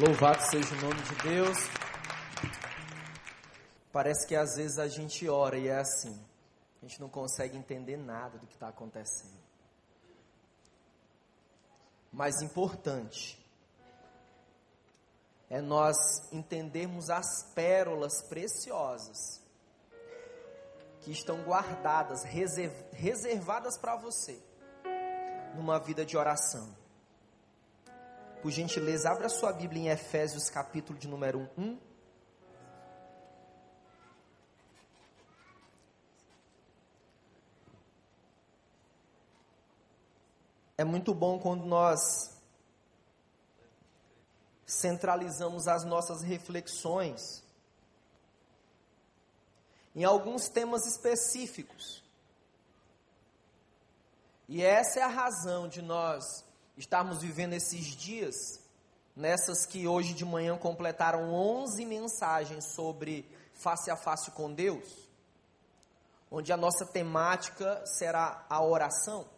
Louvado seja o nome de Deus. Parece que às vezes a gente ora e é assim. A gente não consegue entender nada do que está acontecendo. Mas importante é nós entendermos as pérolas preciosas que estão guardadas, reservadas para você, numa vida de oração. Por gentileza, abra sua Bíblia em Efésios, capítulo de número 1. É muito bom quando nós centralizamos as nossas reflexões em alguns temas específicos. E essa é a razão de nós estarmos vivendo esses dias, nessas que hoje de manhã completaram 11 mensagens sobre face a face com Deus, onde a nossa temática será a oração.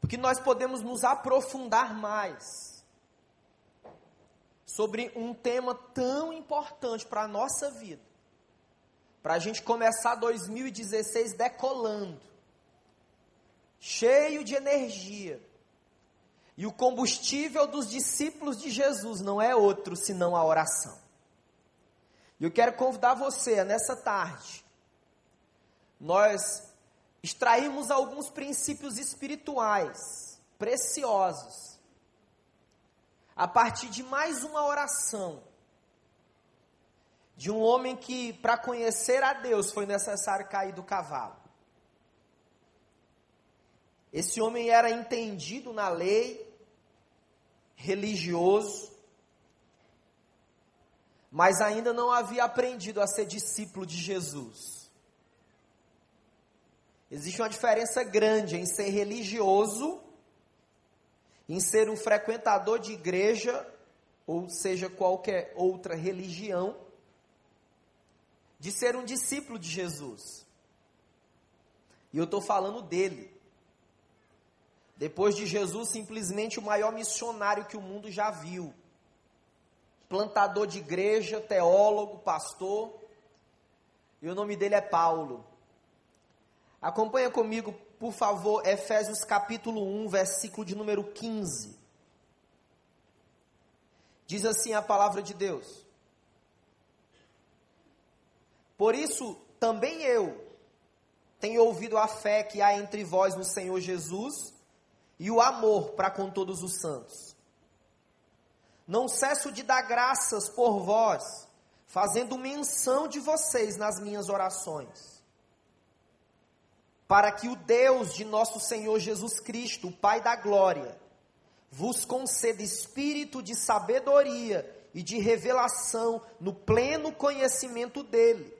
Porque nós podemos nos aprofundar mais sobre um tema tão importante para a nossa vida, para a gente começar 2016 decolando, cheio de energia, e o combustível dos discípulos de Jesus não é outro senão a oração. E eu quero convidar você nessa tarde. Nós extraímos alguns princípios espirituais preciosos a partir de mais uma oração de um homem que, para conhecer a Deus, foi necessário cair do cavalo. Esse homem era entendido na lei, religioso, mas ainda não havia aprendido a ser discípulo de Jesus. Existe uma diferença grande em ser religioso, em ser um frequentador de igreja, ou seja, qualquer outra religião, de ser um discípulo de Jesus. E eu estou falando dele. Depois de Jesus, simplesmente o maior missionário que o mundo já viu. Plantador de igreja, teólogo, pastor. E o nome dele é Paulo. Acompanha comigo, por favor, Efésios capítulo 1, versículo de número 15. Diz assim a palavra de Deus: Por isso também eu tenho ouvido a fé que há entre vós no Senhor Jesus e o amor para com todos os santos. Não cesso de dar graças por vós, fazendo menção de vocês nas minhas orações, para que o Deus de nosso Senhor Jesus Cristo, o Pai da glória, vos conceda espírito de sabedoria e de revelação no pleno conhecimento dele,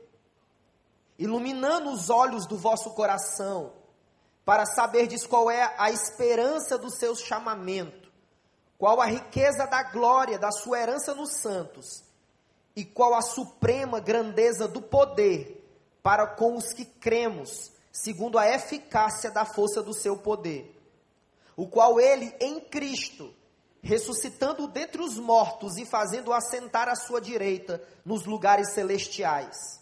iluminando os olhos do vosso coração para saberdes qual é a esperança do seu chamamento, qual a riqueza da glória da sua herança nos santos, e qual a suprema grandeza do poder para com os que cremos, segundo a eficácia da força do seu poder, o qual ele em Cristo, ressuscitando dentre os mortos e fazendo assentar à sua direita nos lugares celestiais.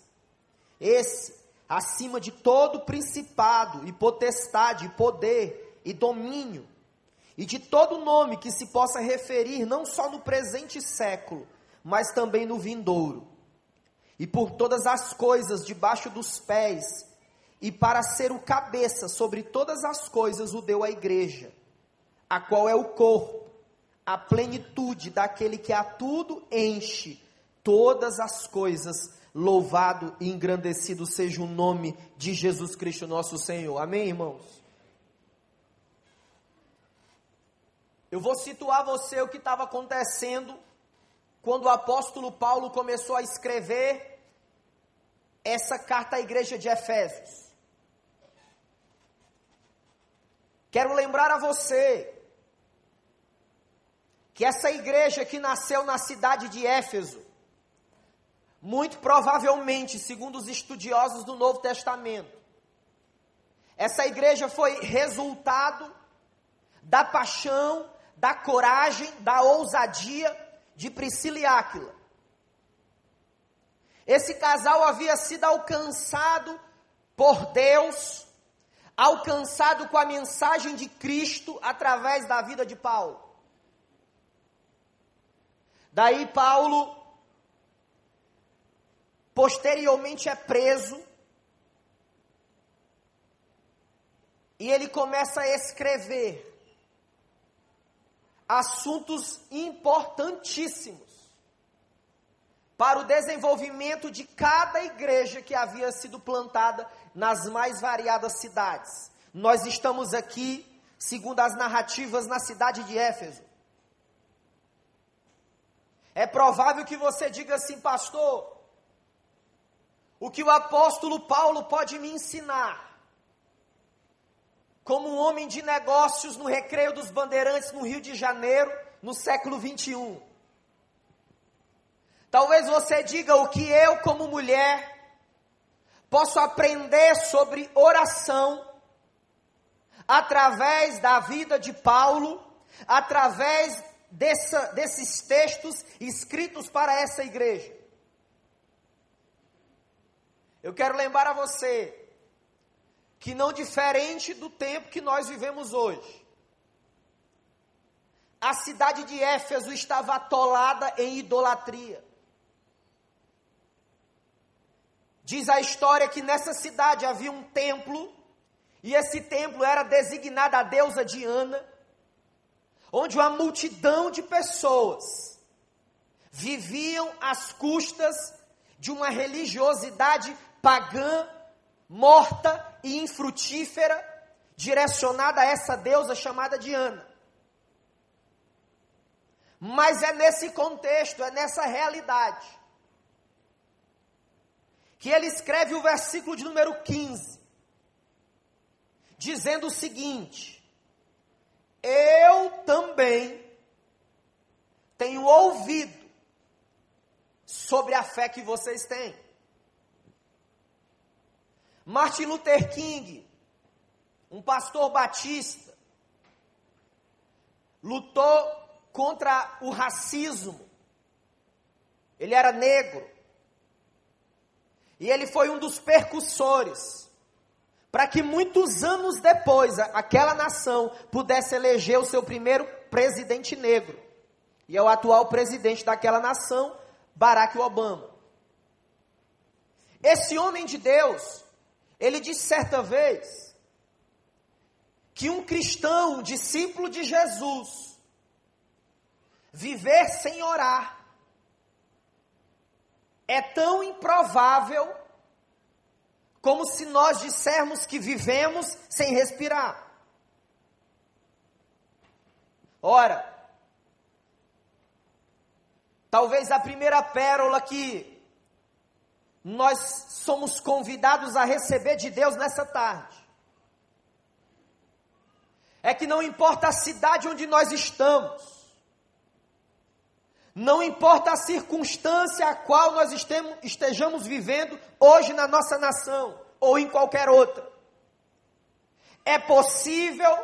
Esse acima de todo principado e potestade, poder e domínio, e de todo nome que se possa referir não só no presente século, mas também no vindouro. E por todas as coisas debaixo dos pés, e para ser o cabeça sobre todas as coisas o deu à igreja, a qual é o corpo, a plenitude daquele que a tudo enche todas as coisas Louvado e engrandecido seja o nome de Jesus Cristo, nosso Senhor. Amém, irmãos? Eu vou situar você o que estava acontecendo quando o apóstolo Paulo começou a escrever essa carta à igreja de Efésios. Quero lembrar a você que essa igreja que nasceu na cidade de Éfeso, muito provavelmente, segundo os estudiosos do Novo Testamento, essa igreja foi resultado da paixão, da coragem, da ousadia de Priscila e Áquila. Esse casal havia sido alcançado por Deus, alcançado com a mensagem de Cristo através da vida de Paulo. Daí Paulo posteriormente é preso e ele começa a escrever assuntos importantíssimos para o desenvolvimento de cada igreja que havia sido plantada nas mais variadas cidades. Nós estamos aqui, segundo as narrativas, na cidade de Éfeso. É provável que você diga assim, pastor, o que o apóstolo Paulo pode me ensinar? Como um homem de negócios no Recreio dos Bandeirantes, no Rio de Janeiro, no século 21. Talvez você diga o que eu, como mulher, posso aprender sobre oração através da vida de Paulo, através dessa, desses textos escritos para essa igreja. Eu quero lembrar a você que, não diferente do tempo que nós vivemos hoje, a cidade de Éfeso estava atolada em idolatria. Diz a história que nessa cidade havia um templo, e esse templo era designado a deusa Diana, onde uma multidão de pessoas viviam às custas de uma religiosidade pagã, morta e infrutífera, direcionada a essa deusa chamada Diana. Mas é nesse contexto, é nessa realidade, que ele escreve o versículo de número 15, dizendo o seguinte: Eu também tenho ouvido sobre a fé que vocês têm. Martin Luther King, um pastor batista, lutou contra o racismo. Ele era negro. E ele foi um dos percussores para que muitos anos depois aquela nação pudesse eleger o seu primeiro presidente negro. E é o atual presidente daquela nação, Barack Obama. Esse homem de Deus, ele disse certa vez que um cristão, um discípulo de Jesus, viver sem orar é tão improvável como se nós dissermos que vivemos sem respirar. Ora, talvez a primeira pérola que nós somos convidados a receber de Deus nessa tarde é que não importa a cidade onde nós estamos, não importa a circunstância a qual nós estejamos vivendo hoje na nossa nação ou em qualquer outra. É possível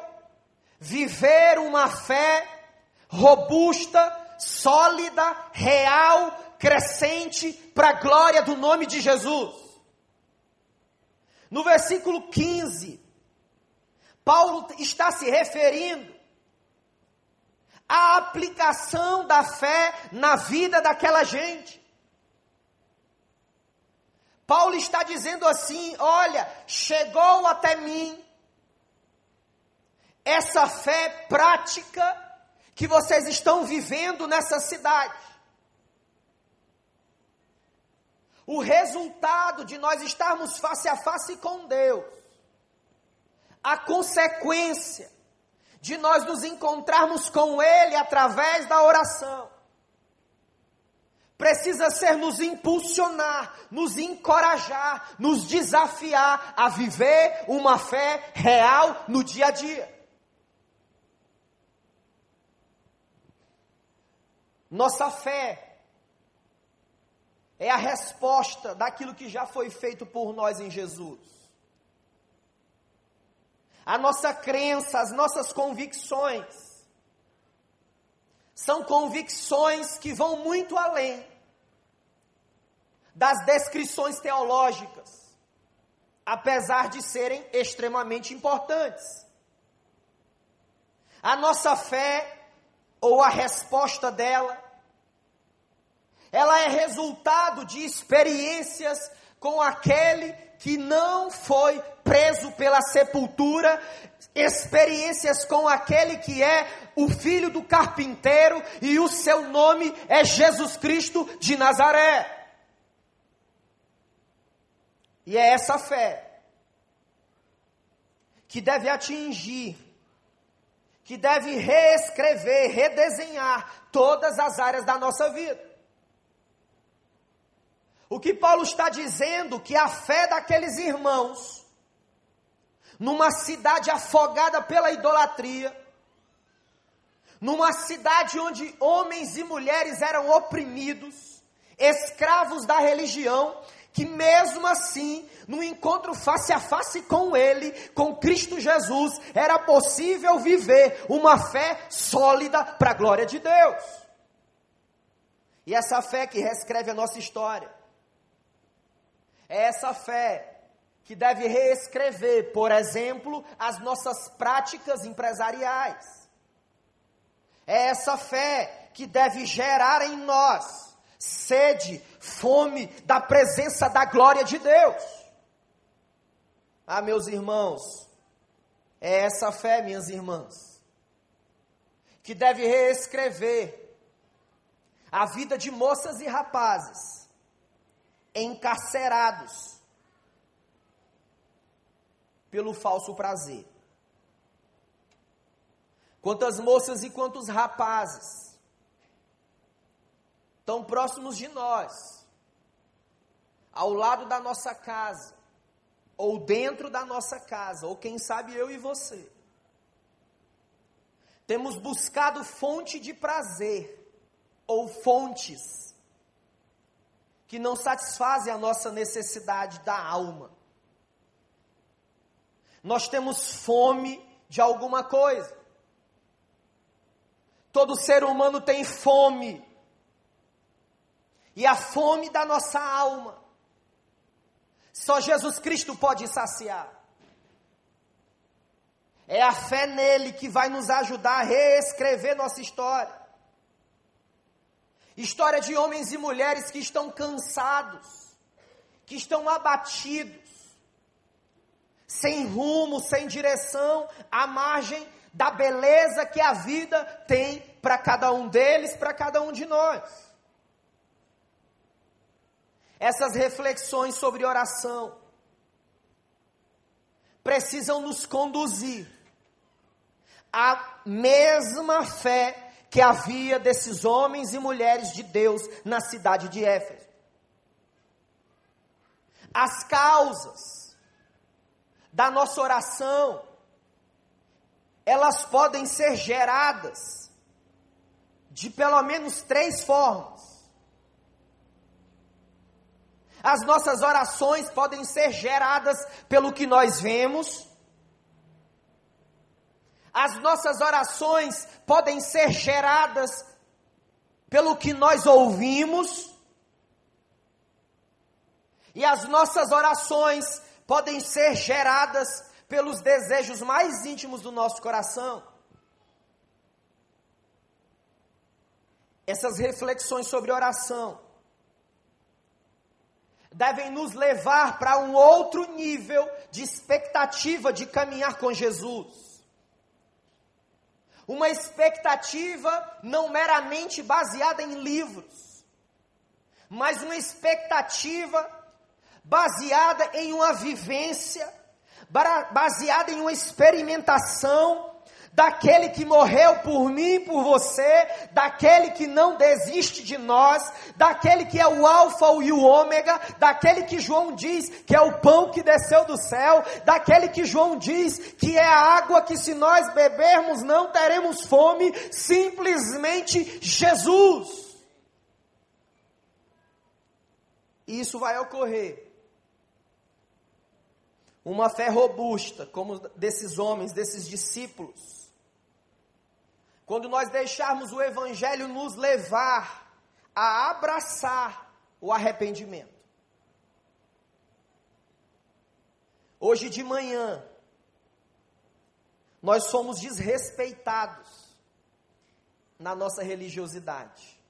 viver uma fé robusta, sólida, real, crescente para a glória do nome de Jesus. No versículo 15, Paulo está se referindo a aplicação da fé na vida daquela gente. Paulo está dizendo assim: olha, chegou até mim essa fé prática que vocês estão vivendo nessa cidade. O resultado de nós estarmos face a face com Deus, a consequência de nós nos encontrarmos com Ele através da oração. Precisa ser nos impulsionar, nos encorajar, nos desafiar a viver uma fé real no dia a dia. Nossa fé é a resposta daquilo que já foi feito por nós em Jesus a nossa crença, as nossas convicções, são convicções que vão muito além das descrições teológicas, apesar de serem extremamente importantes. A nossa fé, ou a resposta dela, ela é resultado de experiências com aquele que não foi preso pela sepultura, experiências com aquele que é o filho do carpinteiro e o seu nome é Jesus Cristo de Nazaré. E é essa fé que deve atingir, que deve reescrever, redesenhar todas as áreas da nossa vida. O que Paulo está dizendo que a fé daqueles irmãos, numa cidade afogada pela idolatria, numa cidade onde homens e mulheres eram oprimidos, escravos da religião, que mesmo assim, no encontro face a face com Ele, com Cristo Jesus, era possível viver uma fé sólida para a glória de Deus. E essa fé que reescreve a nossa história. É essa fé que deve reescrever, por exemplo, as nossas práticas empresariais. É essa fé que deve gerar em nós sede, fome da presença da glória de Deus. Ah, meus irmãos, é essa fé, minhas irmãs, que deve reescrever a vida de moças e rapazes encarcerados pelo falso prazer. Quantas moças e quantos rapazes tão próximos de nós, ao lado da nossa casa, ou dentro da nossa casa, ou quem sabe eu e você. Temos buscado fonte de prazer, ou fontes que não satisfazem a nossa necessidade da alma. Nós temos fome de alguma coisa. Todo ser humano tem fome. E a fome da nossa alma. Só Jesus Cristo pode saciar. É a fé nele que vai nos ajudar a reescrever nossa história. História de homens e mulheres que estão cansados, que estão abatidos, sem rumo, sem direção, à margem da beleza que a vida tem para cada um deles, para cada um de nós. Essas reflexões sobre oração precisam nos conduzir à mesma fé que havia desses homens e mulheres de Deus na cidade de Éfeso. As causas da nossa oração, elas podem ser geradas de pelo menos três formas. As nossas orações podem ser geradas pelo que nós vemos, as nossas orações podem ser geradas pelo que nós ouvimos, e as nossas orações podem ser geradas pelos desejos mais íntimos do nosso coração. Essas reflexões sobre oração devem nos levar para um outro nível de expectativa de caminhar com Jesus uma expectativa não meramente baseada em livros, mas uma expectativa baseada em uma vivência, baseada em uma experimentação daquele que morreu por mim e por você, daquele que não desiste de nós, daquele que é o Alfa e o Ômega, daquele que João diz que é o pão que desceu do céu, daquele que João diz que é a água que se nós bebermos não teremos fome, simplesmente Jesus. E isso vai ocorrer. Uma fé robusta, como desses homens, desses discípulos, quando nós deixarmos o Evangelho nos levar a abraçar o arrependimento. Hoje de manhã, nós somos desrespeitados na nossa religiosidade.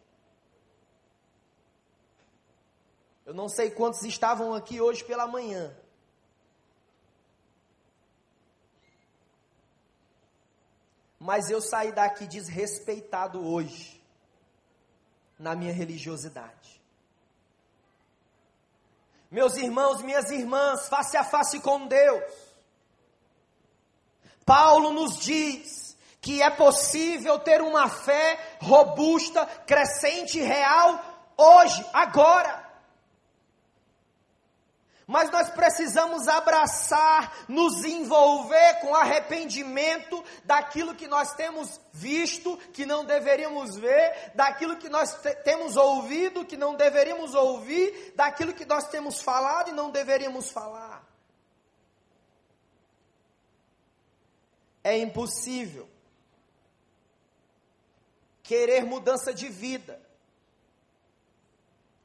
Eu não sei quantos estavam aqui hoje pela manhã. Mas eu saí daqui desrespeitado hoje na minha religiosidade. Meus irmãos, minhas irmãs, face a face com Deus. Paulo nos diz que é possível ter uma fé robusta, crescente, real, hoje, agora. Mas nós precisamos abraçar, nos envolver com arrependimento daquilo que nós temos visto, que não deveríamos ver, daquilo que nós temos ouvido, que não deveríamos ouvir, daquilo que nós temos falado e não deveríamos falar. É impossível querer mudança de vida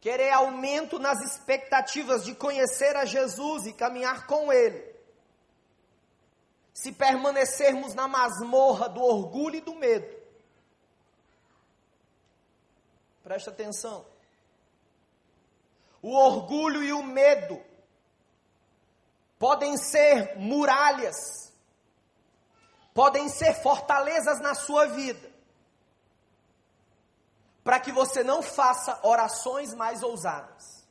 querer aumento nas expectativas de conhecer a Jesus e caminhar com Ele. Se permanecermos na masmorra do orgulho e do medo. Presta atenção. O orgulho e o medo podem ser muralhas, podem ser fortalezas na sua vida para que você não faça orações mais ousadas.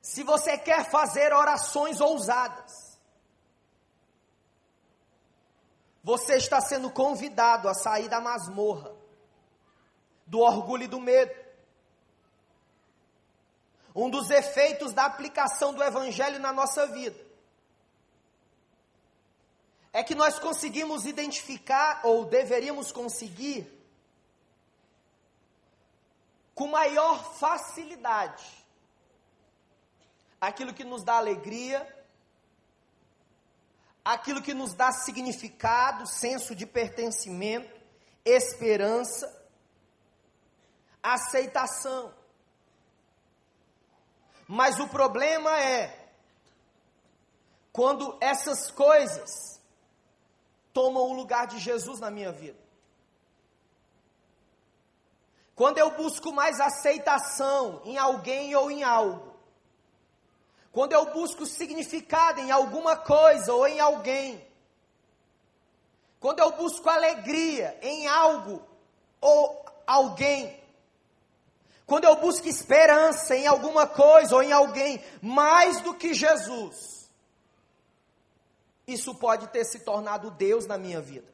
Se você quer fazer orações ousadas, você está sendo convidado a sair da masmorra, do orgulho e do medo. Um dos efeitos da aplicação do Evangelho na nossa vida é que nós conseguimos identificar, ou deveríamos conseguir, com maior facilidade, aquilo que nos dá alegria, aquilo que nos dá significado, senso de pertencimento, esperança, aceitação. Mas o problema é quando essas coisas tomam o lugar de Jesus na minha vida. Quando eu busco mais aceitação em alguém ou em algo, quando eu busco significado em alguma coisa ou em alguém, quando eu busco alegria em algo ou alguém, quando eu busco esperança em alguma coisa ou em alguém, mais do que Jesus, isso pode ter se tornado Deus na minha vida.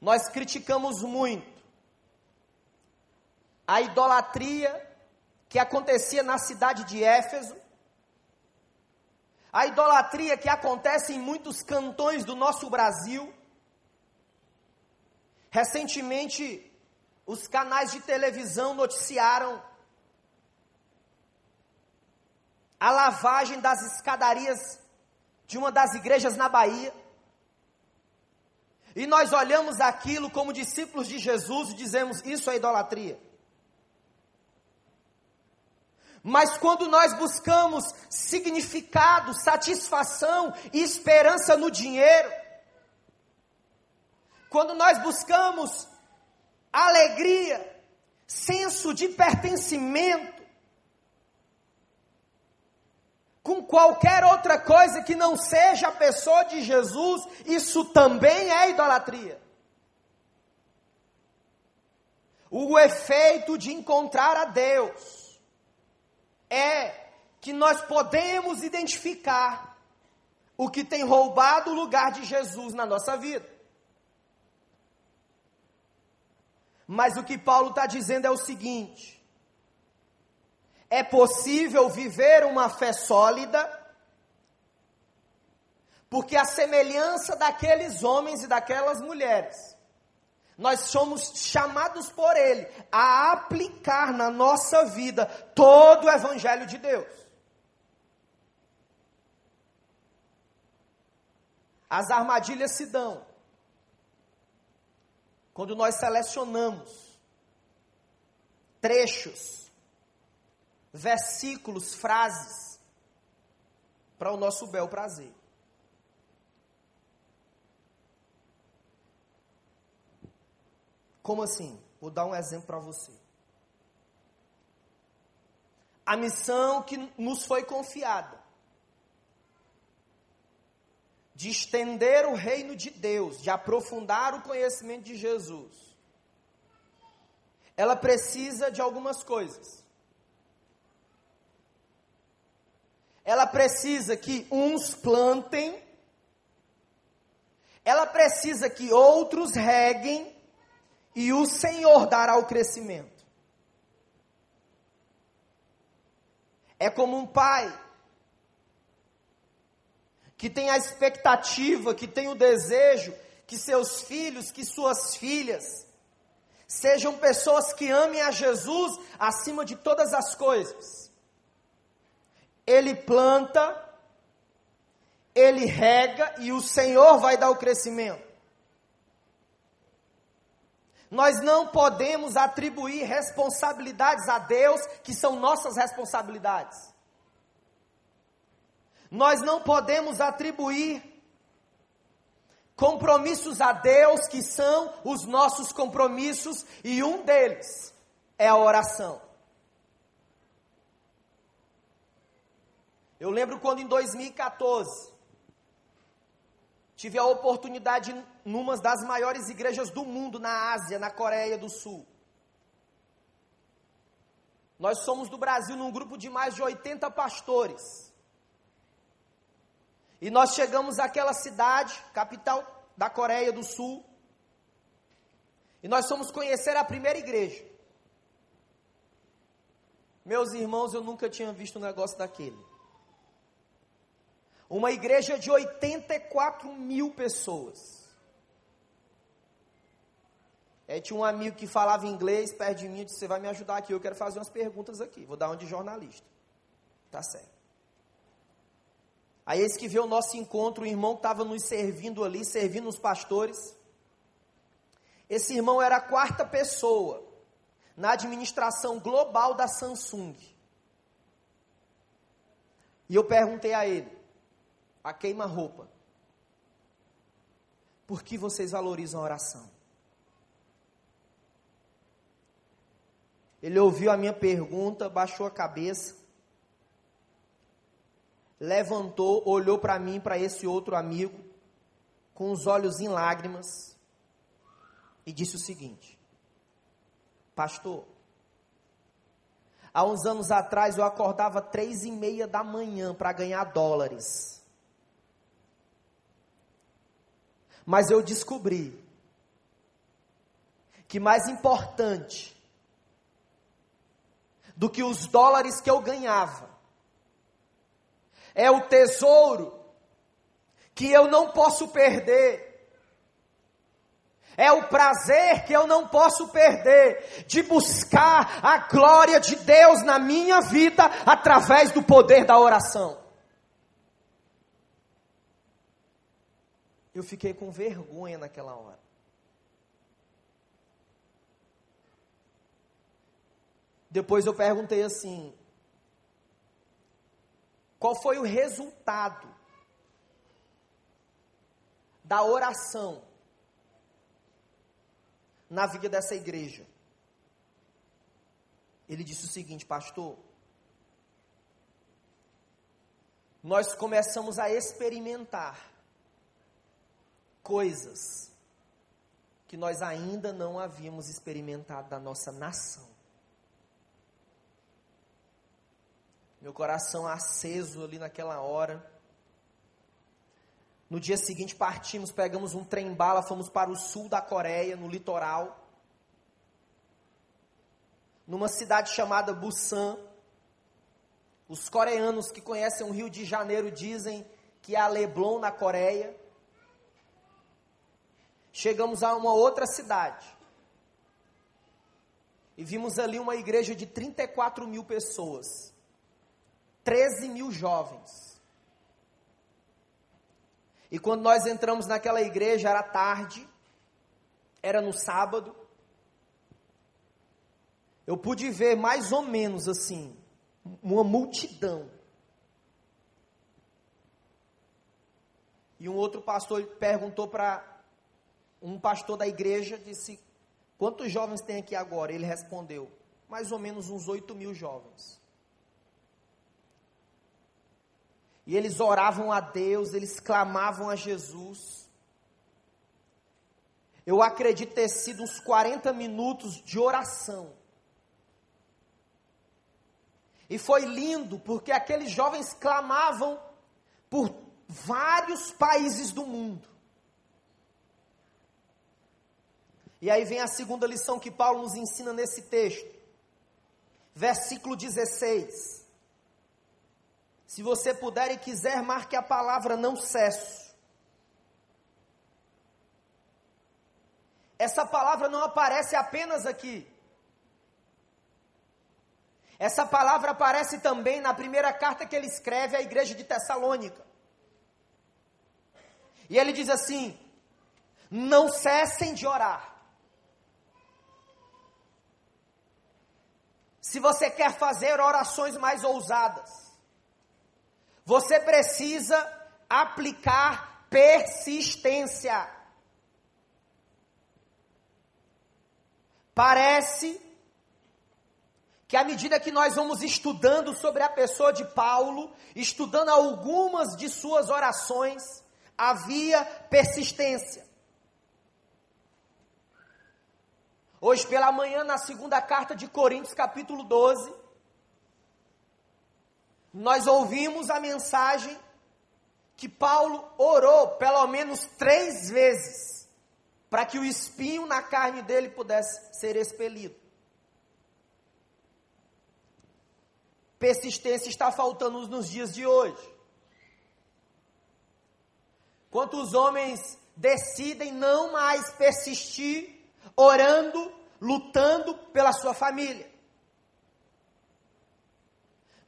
Nós criticamos muito a idolatria que acontecia na cidade de Éfeso, a idolatria que acontece em muitos cantões do nosso Brasil. Recentemente, os canais de televisão noticiaram a lavagem das escadarias de uma das igrejas na Bahia. E nós olhamos aquilo como discípulos de Jesus e dizemos: isso é idolatria. Mas quando nós buscamos significado, satisfação e esperança no dinheiro, quando nós buscamos alegria, senso de pertencimento, com qualquer outra coisa que não seja a pessoa de Jesus, isso também é idolatria. O efeito de encontrar a Deus é que nós podemos identificar o que tem roubado o lugar de Jesus na nossa vida. Mas o que Paulo está dizendo é o seguinte: é possível viver uma fé sólida, porque a semelhança daqueles homens e daquelas mulheres, nós somos chamados por Ele a aplicar na nossa vida todo o Evangelho de Deus. As armadilhas se dão quando nós selecionamos trechos, versículos, frases para o nosso bel prazer. Como assim? Vou dar um exemplo para você. A missão que nos foi confiada de estender o reino de Deus, de aprofundar o conhecimento de Jesus, ela precisa de algumas coisas. Ela precisa que uns plantem, ela precisa que outros reguem, e o Senhor dará o crescimento. É como um pai que tem a expectativa, que tem o desejo que seus filhos, que suas filhas, sejam pessoas que amem a Jesus acima de todas as coisas. Ele planta, ele rega e o Senhor vai dar o crescimento. Nós não podemos atribuir responsabilidades a Deus que são nossas responsabilidades. Nós não podemos atribuir compromissos a Deus que são os nossos compromissos e um deles é a oração. Eu lembro quando em 2014 tive a oportunidade numa das maiores igrejas do mundo na Ásia, na Coreia do Sul. Nós somos do Brasil num grupo de mais de 80 pastores. E nós chegamos àquela cidade, capital da Coreia do Sul. E nós fomos conhecer a primeira igreja. Meus irmãos, eu nunca tinha visto um negócio daquele. Uma igreja de 84 mil pessoas. Aí tinha um amigo que falava inglês perto de mim e disse: Você vai me ajudar aqui, eu quero fazer umas perguntas aqui. Vou dar uma de jornalista. Tá certo. Aí eis que vê o nosso encontro, o irmão estava nos servindo ali, servindo os pastores. Esse irmão era a quarta pessoa na administração global da Samsung. E eu perguntei a ele, a queima-roupa, por que vocês valorizam a oração? Ele ouviu a minha pergunta, baixou a cabeça, levantou, olhou para mim, para esse outro amigo, com os olhos em lágrimas, e disse o seguinte: Pastor, há uns anos atrás eu acordava três e meia da manhã para ganhar dólares. Mas eu descobri que mais importante do que os dólares que eu ganhava é o tesouro que eu não posso perder. É o prazer que eu não posso perder de buscar a glória de Deus na minha vida através do poder da oração. Eu fiquei com vergonha naquela hora. Depois eu perguntei assim: qual foi o resultado da oração na vida dessa igreja? Ele disse o seguinte, pastor: nós começamos a experimentar coisas que nós ainda não havíamos experimentado da nossa nação. meu coração aceso ali naquela hora. No dia seguinte partimos, pegamos um trem bala, fomos para o sul da Coreia, no litoral, numa cidade chamada Busan. Os coreanos que conhecem o Rio de Janeiro dizem que a Leblon na Coreia. Chegamos a uma outra cidade. E vimos ali uma igreja de 34 mil pessoas. 13 mil jovens. E quando nós entramos naquela igreja, era tarde, era no sábado. Eu pude ver mais ou menos assim, uma multidão. E um outro pastor perguntou para um pastor da igreja, disse, quantos jovens tem aqui agora? Ele respondeu, mais ou menos uns 8 mil jovens. E eles oravam a Deus, eles clamavam a Jesus. Eu acredito ter sido uns 40 minutos de oração. E foi lindo, porque aqueles jovens clamavam por vários países do mundo. E aí vem a segunda lição que Paulo nos ensina nesse texto. Versículo 16. Se você puder e quiser, marque a palavra não cesso. Essa palavra não aparece apenas aqui. Essa palavra aparece também na primeira carta que ele escreve à igreja de Tessalônica. E ele diz assim: Não cessem de orar. Se você quer fazer orações mais ousadas, você precisa aplicar persistência. Parece que à medida que nós vamos estudando sobre a pessoa de Paulo, estudando algumas de suas orações, havia persistência. Hoje pela manhã, na segunda carta de Coríntios, capítulo 12, nós ouvimos a mensagem que Paulo orou pelo menos três vezes para que o espinho na carne dele pudesse ser expelido. Persistência está faltando nos dias de hoje. Quantos homens decidem não mais persistir orando, lutando pela sua família?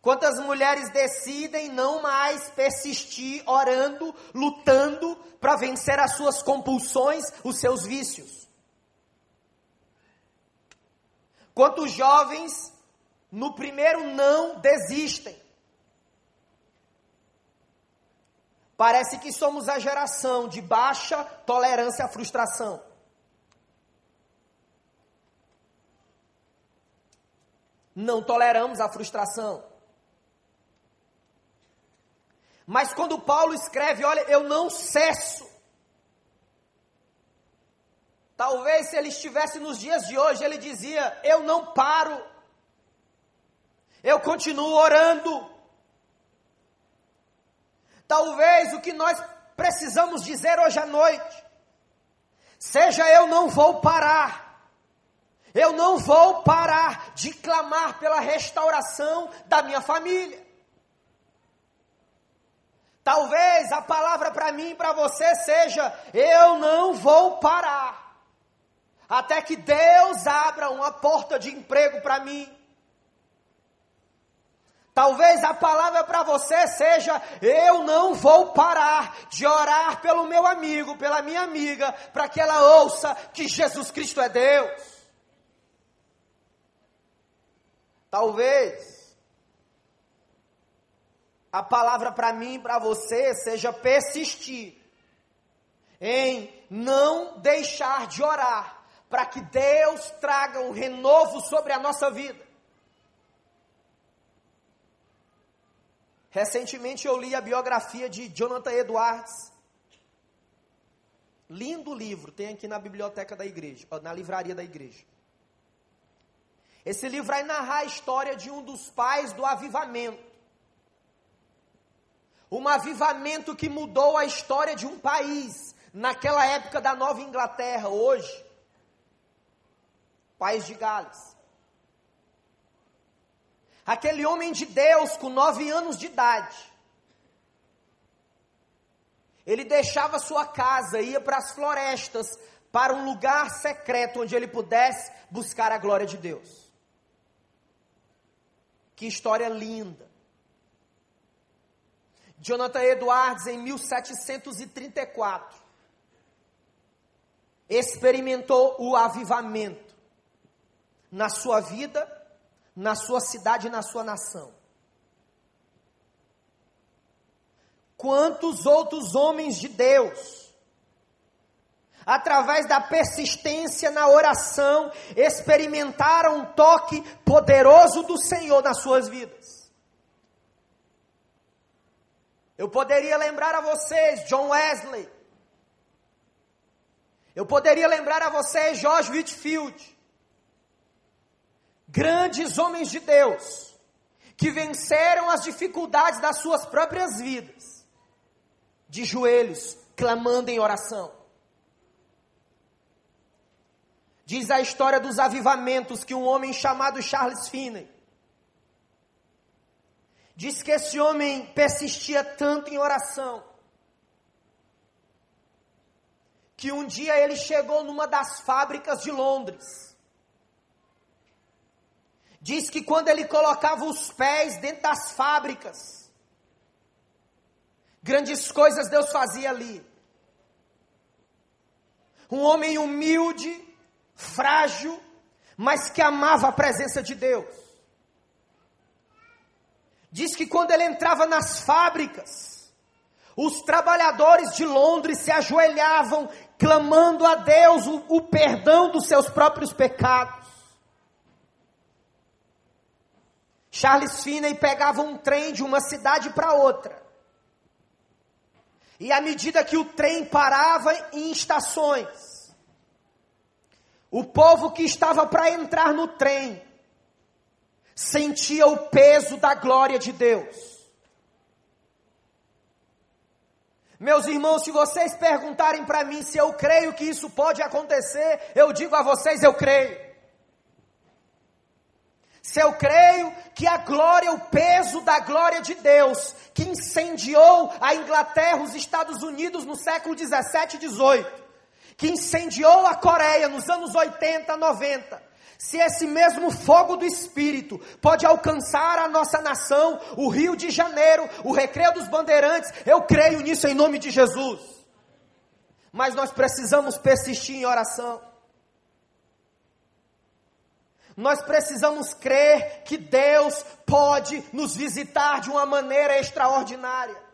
Quantas mulheres decidem não mais persistir orando, lutando para vencer as suas compulsões, os seus vícios? Quantos jovens no primeiro não desistem? Parece que somos a geração de baixa tolerância à frustração. Não toleramos a frustração. Mas quando Paulo escreve, olha, eu não cesso. Talvez se ele estivesse nos dias de hoje, ele dizia: Eu não paro. Eu continuo orando. Talvez o que nós precisamos dizer hoje à noite seja: Eu não vou parar. Eu não vou parar de clamar pela restauração da minha família. Talvez a palavra para mim e para você seja: eu não vou parar, até que Deus abra uma porta de emprego para mim. Talvez a palavra para você seja: eu não vou parar de orar pelo meu amigo, pela minha amiga, para que ela ouça que Jesus Cristo é Deus. Talvez a palavra para mim e para você seja persistir em não deixar de orar para que Deus traga um renovo sobre a nossa vida. Recentemente eu li a biografia de Jonathan Edwards. Lindo livro, tem aqui na biblioteca da igreja, na livraria da igreja. Esse livro vai narrar a história de um dos pais do avivamento. Um avivamento que mudou a história de um país, naquela época da Nova Inglaterra, hoje, País de Gales. Aquele homem de Deus com nove anos de idade, ele deixava sua casa, ia para as florestas, para um lugar secreto onde ele pudesse buscar a glória de Deus. Que história linda. Jonathan Edwards, em 1734, experimentou o avivamento na sua vida, na sua cidade e na sua nação. Quantos outros homens de Deus, através da persistência na oração, experimentaram um toque poderoso do Senhor nas suas vidas? Eu poderia lembrar a vocês, John Wesley. Eu poderia lembrar a vocês, George Whitfield. Grandes homens de Deus, que venceram as dificuldades das suas próprias vidas, de joelhos, clamando em oração. Diz a história dos avivamentos que um homem chamado Charles Finney Diz que esse homem persistia tanto em oração, que um dia ele chegou numa das fábricas de Londres. Diz que quando ele colocava os pés dentro das fábricas, grandes coisas Deus fazia ali. Um homem humilde, frágil, mas que amava a presença de Deus. Diz que quando ele entrava nas fábricas, os trabalhadores de Londres se ajoelhavam, clamando a Deus o, o perdão dos seus próprios pecados. Charles Finney pegava um trem de uma cidade para outra. E à medida que o trem parava em estações, o povo que estava para entrar no trem sentia o peso da glória de Deus. Meus irmãos, se vocês perguntarem para mim se eu creio que isso pode acontecer, eu digo a vocês: eu creio. Se eu creio que a glória, o peso da glória de Deus, que incendiou a Inglaterra, os Estados Unidos no século 17 e 18, que incendiou a Coreia nos anos 80, 90, se esse mesmo fogo do Espírito pode alcançar a nossa nação, o Rio de Janeiro, o Recreio dos Bandeirantes, eu creio nisso em nome de Jesus. Mas nós precisamos persistir em oração. Nós precisamos crer que Deus pode nos visitar de uma maneira extraordinária.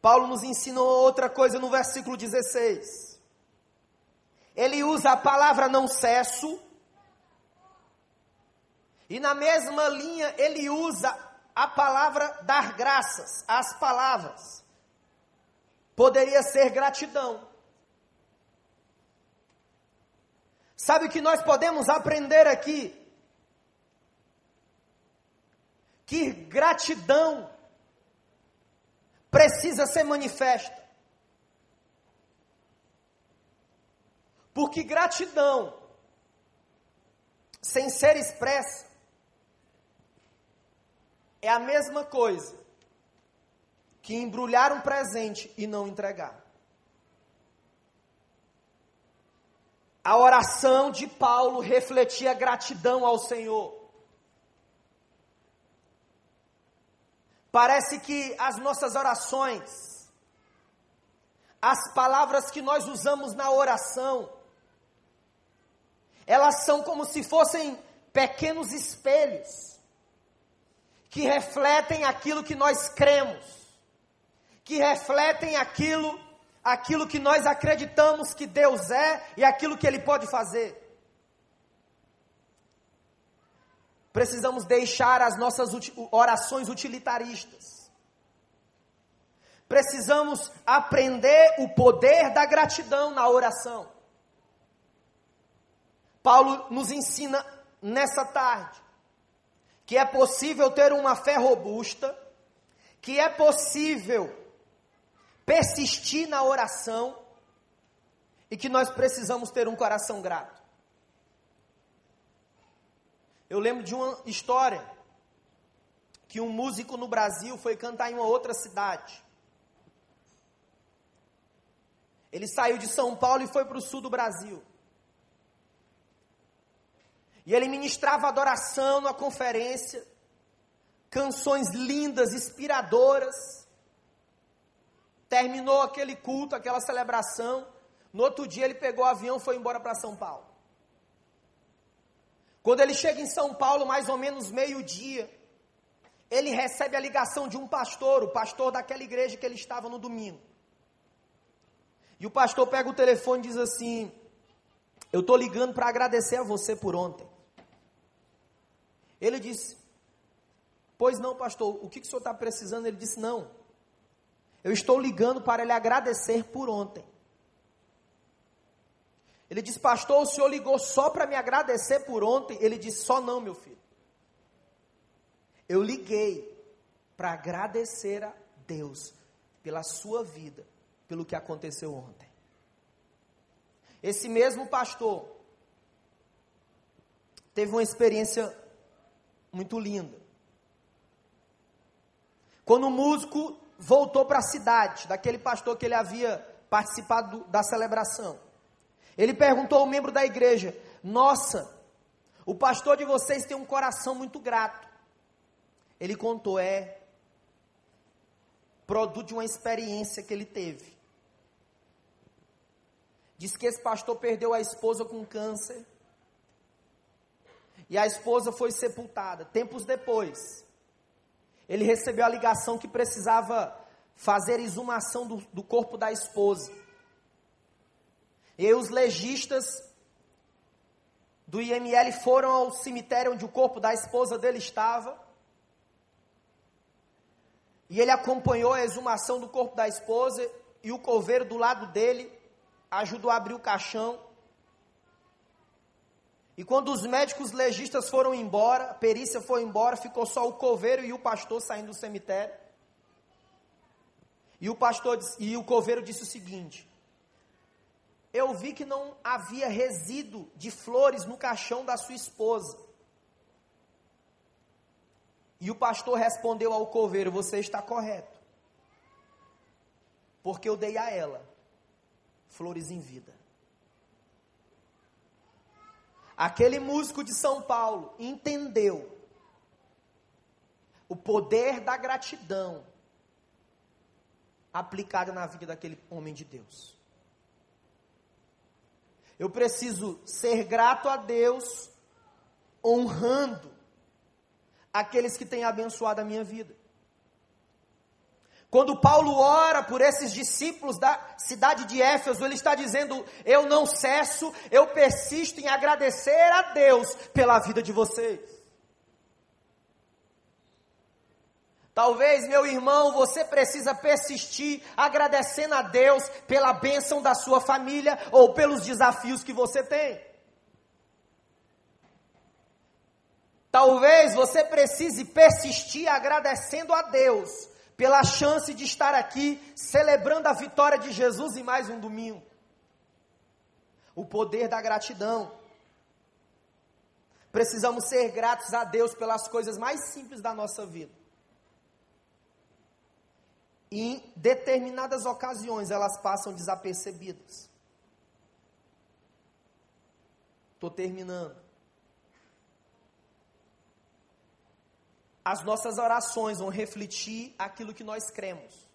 Paulo nos ensinou outra coisa no versículo 16 ele usa a palavra não cesso, e na mesma linha ele usa a palavra dar graças, as palavras. Poderia ser gratidão. Sabe o que nós podemos aprender aqui? Que gratidão precisa ser manifesta. Porque gratidão, sem ser expressa, é a mesma coisa que embrulhar um presente e não entregar. A oração de Paulo refletia gratidão ao Senhor. Parece que as nossas orações, as palavras que nós usamos na oração, elas são como se fossem pequenos espelhos que refletem aquilo que nós cremos, que refletem aquilo aquilo que nós acreditamos que Deus é e aquilo que ele pode fazer. Precisamos deixar as nossas orações utilitaristas. Precisamos aprender o poder da gratidão na oração. Paulo nos ensina nessa tarde que é possível ter uma fé robusta, que é possível persistir na oração e que nós precisamos ter um coração grato. Eu lembro de uma história que um músico no Brasil foi cantar em uma outra cidade. Ele saiu de São Paulo e foi para o sul do Brasil. E ele ministrava adoração na conferência. canções lindas, inspiradoras. Terminou aquele culto, aquela celebração. No outro dia ele pegou o avião e foi embora para São Paulo. Quando ele chega em São Paulo, mais ou menos meio-dia, ele recebe a ligação de um pastor, o pastor daquela igreja que ele estava no domingo. E o pastor pega o telefone e diz assim: Eu estou ligando para agradecer a você por ontem. Ele disse: Pois não, pastor, o que, que o senhor está precisando? Ele disse: Não, eu estou ligando para lhe agradecer por ontem. Ele disse: Pastor, o senhor ligou só para me agradecer por ontem? Ele disse: Só não, meu filho. Eu liguei para agradecer a Deus pela sua vida, pelo que aconteceu ontem. Esse mesmo pastor teve uma experiência muito linda. Quando o músico voltou para a cidade, daquele pastor que ele havia participado da celebração, ele perguntou ao membro da igreja: Nossa, o pastor de vocês tem um coração muito grato. Ele contou, é produto de uma experiência que ele teve. Diz que esse pastor perdeu a esposa com câncer. E a esposa foi sepultada. Tempos depois, ele recebeu a ligação que precisava fazer exumação do, do corpo da esposa. E os legistas do IML foram ao cemitério onde o corpo da esposa dele estava. E ele acompanhou a exumação do corpo da esposa e o coveiro do lado dele ajudou a abrir o caixão. E quando os médicos legistas foram embora, a perícia foi embora, ficou só o coveiro e o pastor saindo do cemitério. E o pastor e o coveiro disse o seguinte: Eu vi que não havia resíduo de flores no caixão da sua esposa. E o pastor respondeu ao coveiro: Você está correto. Porque eu dei a ela flores em vida. Aquele músico de São Paulo entendeu o poder da gratidão aplicada na vida daquele homem de Deus. Eu preciso ser grato a Deus, honrando aqueles que têm abençoado a minha vida. Quando Paulo ora por esses discípulos da cidade de Éfeso, ele está dizendo: Eu não cesso, eu persisto em agradecer a Deus pela vida de vocês. Talvez, meu irmão, você precisa persistir agradecendo a Deus pela bênção da sua família ou pelos desafios que você tem. Talvez você precise persistir agradecendo a Deus pela chance de estar aqui celebrando a vitória de Jesus em mais um domingo. O poder da gratidão. Precisamos ser gratos a Deus pelas coisas mais simples da nossa vida. Em determinadas ocasiões elas passam desapercebidas. Estou terminando. as nossas orações vão refletir aquilo que nós cremos.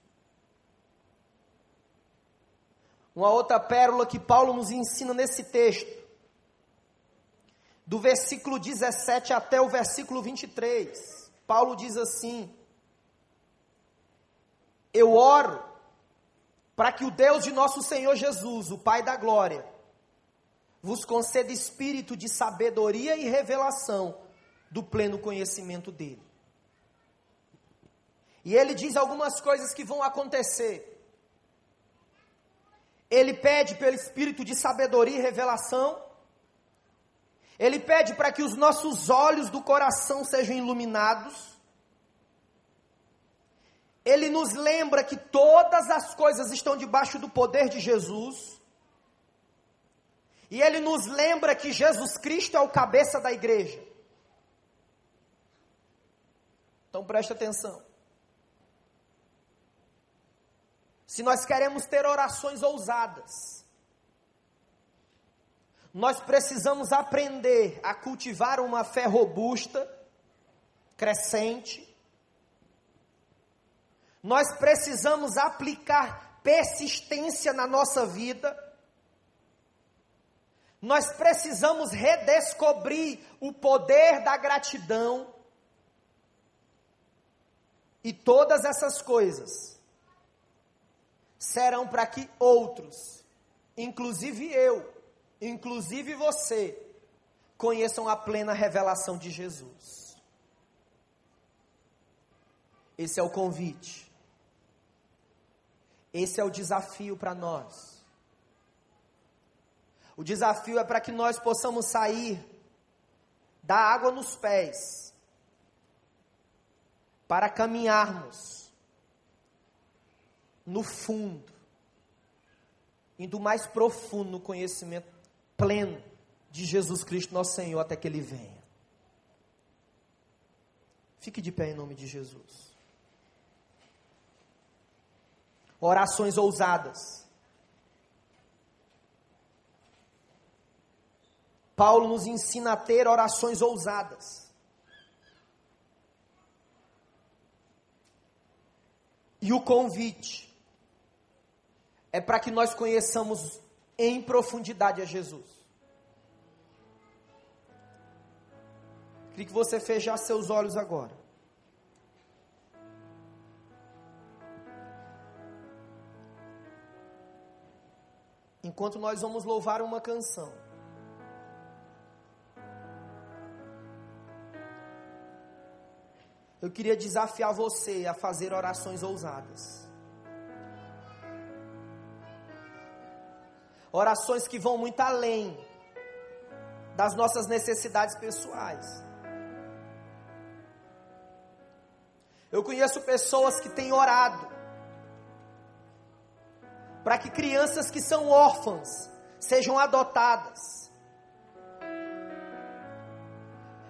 Uma outra pérola que Paulo nos ensina nesse texto, do versículo 17 até o versículo 23. Paulo diz assim: Eu oro para que o Deus de nosso Senhor Jesus, o Pai da glória, vos conceda espírito de sabedoria e revelação do pleno conhecimento dele e ele diz algumas coisas que vão acontecer. Ele pede pelo espírito de sabedoria e revelação. Ele pede para que os nossos olhos do coração sejam iluminados. Ele nos lembra que todas as coisas estão debaixo do poder de Jesus. E ele nos lembra que Jesus Cristo é o cabeça da igreja. Então preste atenção. se nós queremos ter orações ousadas, nós precisamos aprender a cultivar uma fé robusta, crescente, Nós precisamos aplicar persistência na nossa vida. Nós precisamos redescobrir o poder da gratidão. E todas essas coisas serão para que outros, inclusive eu, inclusive você, conheçam a plena revelação de Jesus. Esse é o convite. Esse é o desafio para nós. O desafio é para que nós possamos sair da água nos pés para caminharmos no fundo, indo mais profundo no conhecimento pleno de Jesus Cristo, nosso Senhor, até que Ele venha. Fique de pé em nome de Jesus. Orações ousadas. Paulo nos ensina a ter orações ousadas. E o convite é para que nós conheçamos em profundidade a Jesus. Queria que você fechasse seus olhos agora. Enquanto nós vamos louvar uma canção. eu queria desafiar você a fazer orações ousadas. Orações que vão muito além das nossas necessidades pessoais. Eu conheço pessoas que têm orado para que crianças que são órfãs sejam adotadas.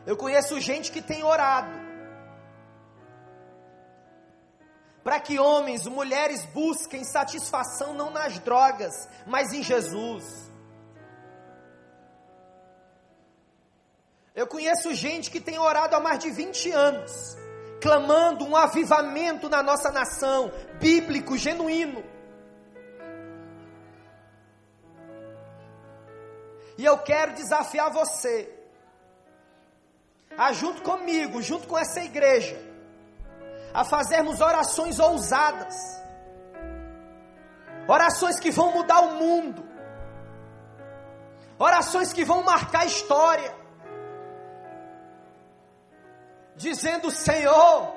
Eu conheço gente que tem orado para que homens, mulheres busquem satisfação não nas drogas, mas em Jesus. Eu conheço gente que tem orado há mais de 20 anos, clamando um avivamento na nossa nação, bíblico, genuíno. E eu quero desafiar você, a junto comigo, junto com essa igreja, a fazermos orações ousadas, orações que vão mudar o mundo, orações que vão marcar a história, dizendo: Senhor,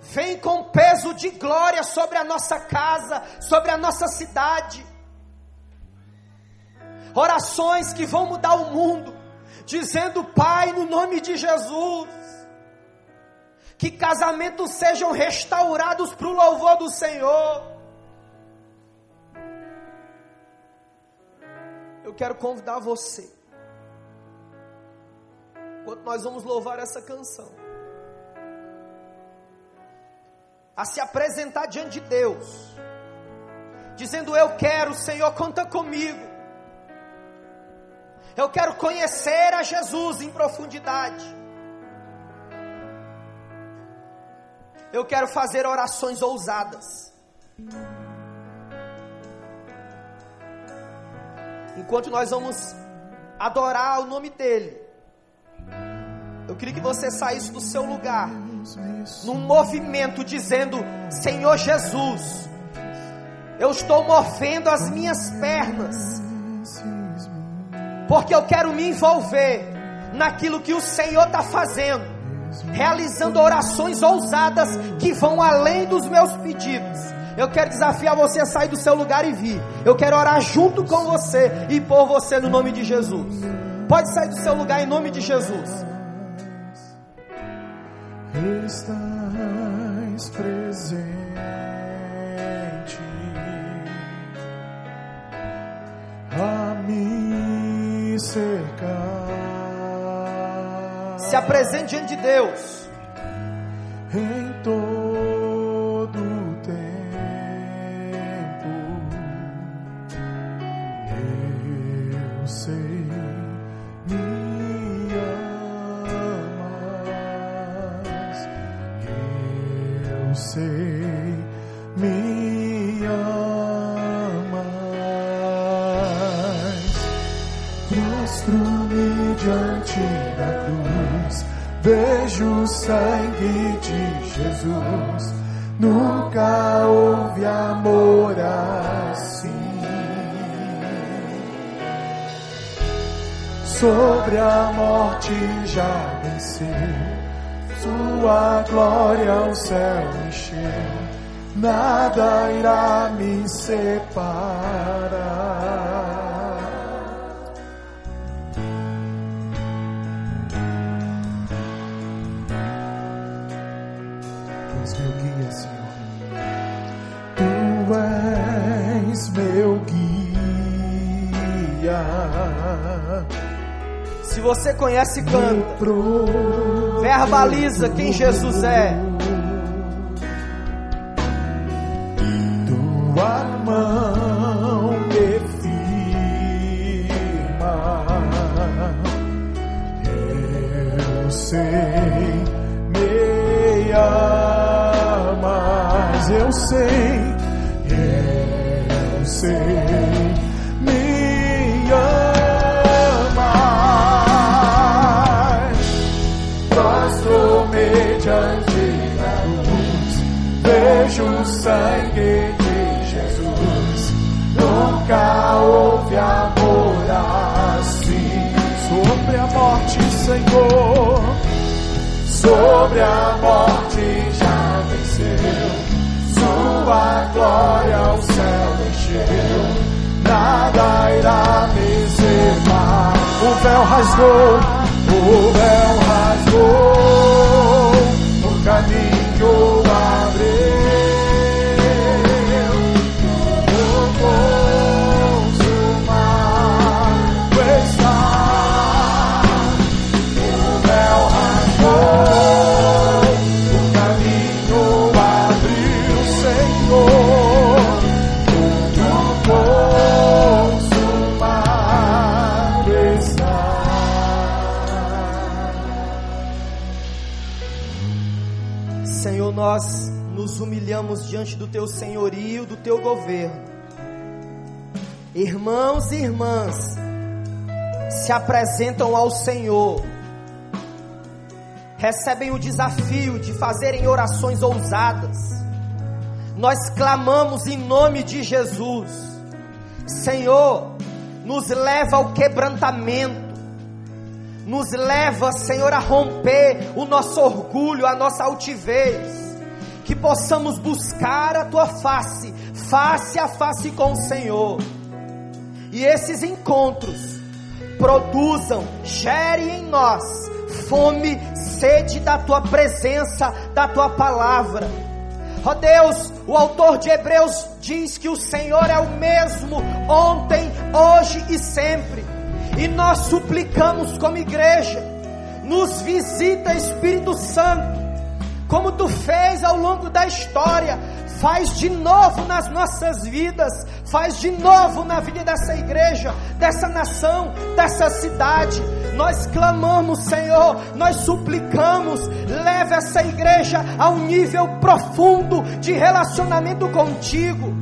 vem com peso de glória sobre a nossa casa, sobre a nossa cidade. Orações que vão mudar o mundo, dizendo: Pai, no nome de Jesus, que casamentos sejam restaurados para o louvor do Senhor. Eu quero convidar você, enquanto nós vamos louvar essa canção, a se apresentar diante de Deus, dizendo: Eu quero, Senhor, conta comigo. Eu quero conhecer a Jesus em profundidade. eu quero fazer orações ousadas. Enquanto nós vamos adorar o nome dEle, eu queria que você saísse do seu lugar, num movimento dizendo: Senhor Jesus, eu estou movendo as minhas pernas, porque eu quero me envolver naquilo que o Senhor está fazendo realizando orações ousadas que vão além dos meus pedidos. Eu quero desafiar você a sair do seu lugar e vir. Eu quero orar junto com você e por você no nome de Jesus. Pode sair do seu lugar em nome de Jesus. Estás presente a me cercar se apresente diante de Deus. Em todo vejo o sangue de Jesus. Nunca houve amor assim. Sobre a morte já venceu sua glória ao céu encheu, nada irá me separar. És meu guia. Se você conhece, canta. Verbaliza quem Jesus é. Tua mão me firma. Eu sei, me amas. Eu sei, sei, me amas. Prostro-me diante da luz, vejo o sangue de Jesus. Nunca houve amor assim sobre a morte, Senhor. Sobre a morte já venceu, Sua glória soul. Oh, teu senhorio, do teu governo. Irmãos e irmãs se apresentam ao Senhor, recebem o desafio de fazerem orações ousadas. Nós clamamos em nome de Jesus. Senhor, nos leva ao quebrantamento. Nos leva, Senhor, a romper o nosso orgulho, a nossa altivez. Que possamos buscar a tua face, face a face com o Senhor. E esses encontros produzam, gerem em nós fome, sede da tua presença, da tua palavra. Ó Deus, o autor de Hebreus diz que o Senhor é o mesmo ontem, hoje e sempre. E nós suplicamos como igreja, nos visita Espírito Santo, como tu fez ao longo da história, faz de novo nas nossas vidas, faz de novo na vida dessa igreja, dessa nação, dessa cidade. Nós clamamos, Senhor, nós suplicamos, leve essa igreja a um nível profundo de relacionamento contigo,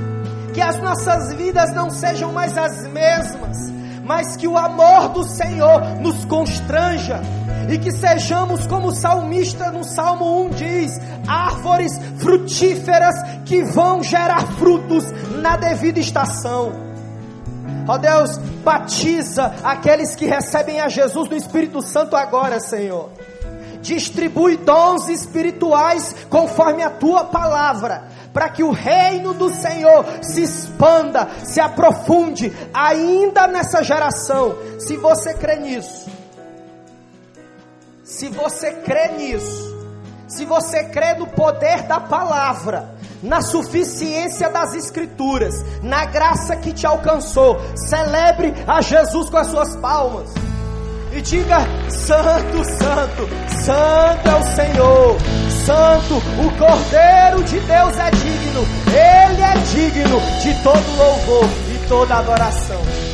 que as nossas vidas não sejam mais as mesmas, mas que o amor do Senhor nos constranja e que sejamos como o salmista no Salmo 1 diz: árvores frutíferas que vão gerar frutos na devida estação. Ó Deus, batiza aqueles que recebem a Jesus do Espírito Santo agora, Senhor. Distribui dons espirituais conforme a tua palavra, para que o reino do Senhor se expanda, se aprofunde ainda nessa geração. Se você crê nisso, se você crê nisso, se você crê no poder da palavra, na suficiência das escrituras, na graça que te alcançou, celebre a Jesus com as suas palmas e diga: Santo, Santo, Santo é o Senhor, Santo, o Cordeiro de Deus é digno, Ele é digno de todo louvor e toda adoração.